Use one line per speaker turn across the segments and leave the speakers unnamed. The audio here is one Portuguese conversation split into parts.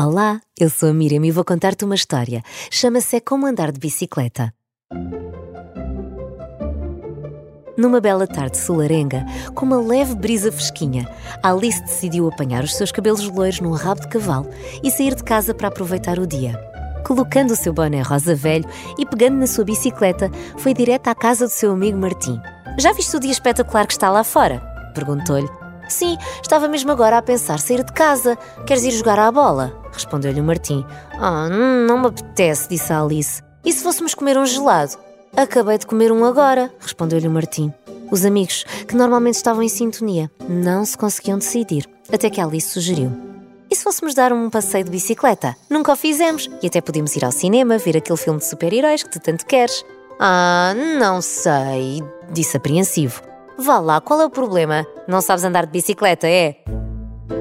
Olá, eu sou a Miriam e vou contar-te uma história. Chama-se É Como Andar de Bicicleta. Numa bela tarde solarenga, com uma leve brisa fresquinha, Alice decidiu apanhar os seus cabelos loiros num rabo de cavalo e sair de casa para aproveitar o dia. Colocando o seu boné rosa velho e pegando na sua bicicleta, foi direto à casa do seu amigo Martim. Já viste o dia espetacular que está lá fora? Perguntou-lhe. Sim, estava mesmo agora a pensar sair de casa. Queres ir jogar à bola? Respondeu-lhe o Martim. Ah, oh, não me apetece, disse a Alice. E se fôssemos comer um gelado? Acabei de comer um agora, respondeu-lhe o Martim. Os amigos, que normalmente estavam em sintonia, não se conseguiam decidir, até que Alice sugeriu. E se fôssemos dar um passeio de bicicleta? Nunca o fizemos e até podíamos ir ao cinema ver aquele filme de super-heróis que tu tanto queres. Ah, não sei, disse apreensivo. Vá lá, qual é o problema? Não sabes andar de bicicleta, é?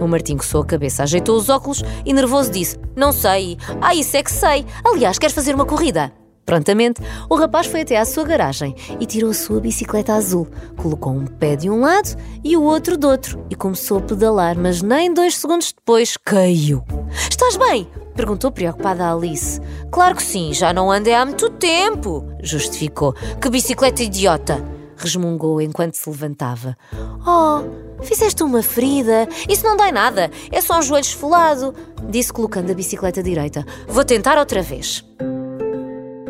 O Martim coçou a cabeça, ajeitou os óculos e nervoso disse: Não sei. Ah, isso é que sei. Aliás, queres fazer uma corrida? Prontamente, o rapaz foi até à sua garagem e tirou a sua bicicleta azul, colocou um pé de um lado e o outro do outro e começou a pedalar, mas nem dois segundos depois caiu. Estás bem? perguntou preocupada a Alice. Claro que sim, já não andei há muito tempo, justificou. Que bicicleta idiota! Resmungou enquanto se levantava. Oh, fizeste uma ferida? Isso não dói nada, é só um joelho esfolado, disse colocando a bicicleta direita. Vou tentar outra vez.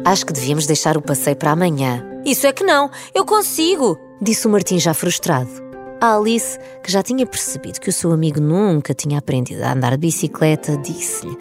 Acho que devíamos deixar o passeio para amanhã. Isso é que não, eu consigo, disse o Martim já frustrado. A Alice, que já tinha percebido que o seu amigo nunca tinha aprendido a andar de bicicleta, disse-lhe: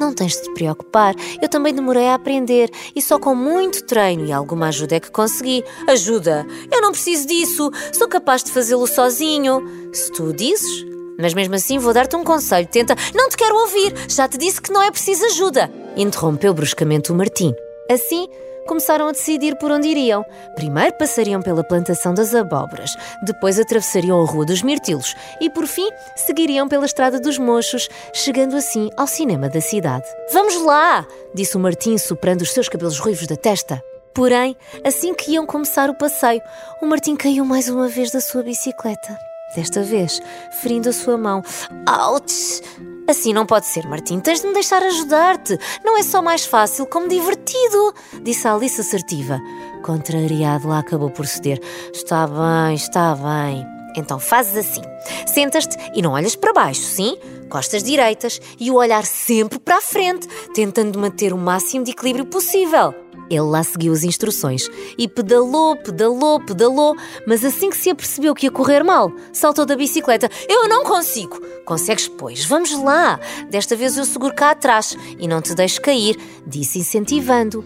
não tens de te preocupar, eu também demorei a aprender e só com muito treino e alguma ajuda é que consegui. Ajuda? Eu não preciso disso, sou capaz de fazê-lo sozinho. Se tu dizes. Mas mesmo assim vou dar-te um conselho. Tenta. Não te quero ouvir, já te disse que não é preciso ajuda. Interrompeu bruscamente o Martim. Assim, começaram a decidir por onde iriam. Primeiro passariam pela plantação das abóboras, depois atravessariam a Rua dos Mirtilos e, por fim, seguiriam pela Estrada dos Mochos, chegando assim ao cinema da cidade. Vamos lá! disse o Martim, soprando os seus cabelos ruivos da testa. Porém, assim que iam começar o passeio, o Martim caiu mais uma vez da sua bicicleta. Desta vez, ferindo a sua mão. Ouch! Assim não pode ser, Martim. Tens de me deixar ajudar-te. Não é só mais fácil, como divertido, disse a Alice assertiva. Contrariado, lá acabou por ceder. Está bem, está bem. Então fazes assim: sentas-te e não olhas para baixo, sim? Costas direitas e o olhar sempre para a frente, tentando manter o máximo de equilíbrio possível. Ele lá seguiu as instruções e pedalou, pedalou, pedalou, mas assim que se apercebeu que ia correr mal, saltou da bicicleta. Eu não consigo! Consegues, pois, vamos lá! Desta vez eu seguro cá atrás e não te deixo cair, disse incentivando.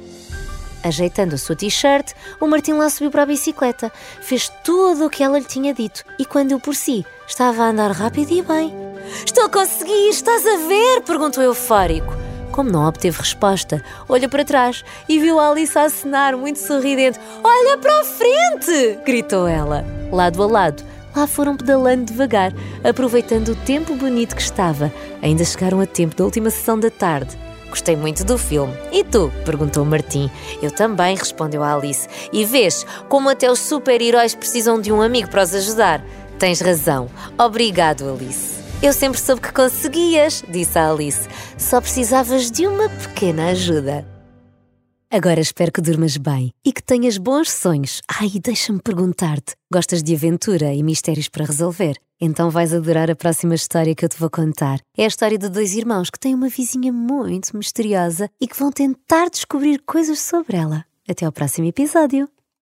Ajeitando a sua t-shirt, o Martim lá subiu para a bicicleta, fez tudo o que ela lhe tinha dito e, quando eu por si, estava a andar rápido e bem. Estou a conseguir, estás a ver? perguntou eufórico. Como não obteve resposta, olhou para trás e viu a Alice a acenar, muito sorridente. Olha para a frente! gritou ela. Lado a lado, lá foram pedalando devagar, aproveitando o tempo bonito que estava. Ainda chegaram a tempo da última sessão da tarde. Gostei muito do filme. E tu? perguntou Martim. Eu também, respondeu a Alice. E vês como até os super-heróis precisam de um amigo para os ajudar. Tens razão. Obrigado, Alice. Eu sempre soube que conseguias, disse a Alice. Só precisavas de uma pequena ajuda. Agora espero que durmas bem e que tenhas bons sonhos. Ai, deixa-me perguntar-te: gostas de aventura e mistérios para resolver? Então vais adorar a próxima história que eu te vou contar. É a história de dois irmãos que têm uma vizinha muito misteriosa e que vão tentar descobrir coisas sobre ela. Até ao próximo episódio.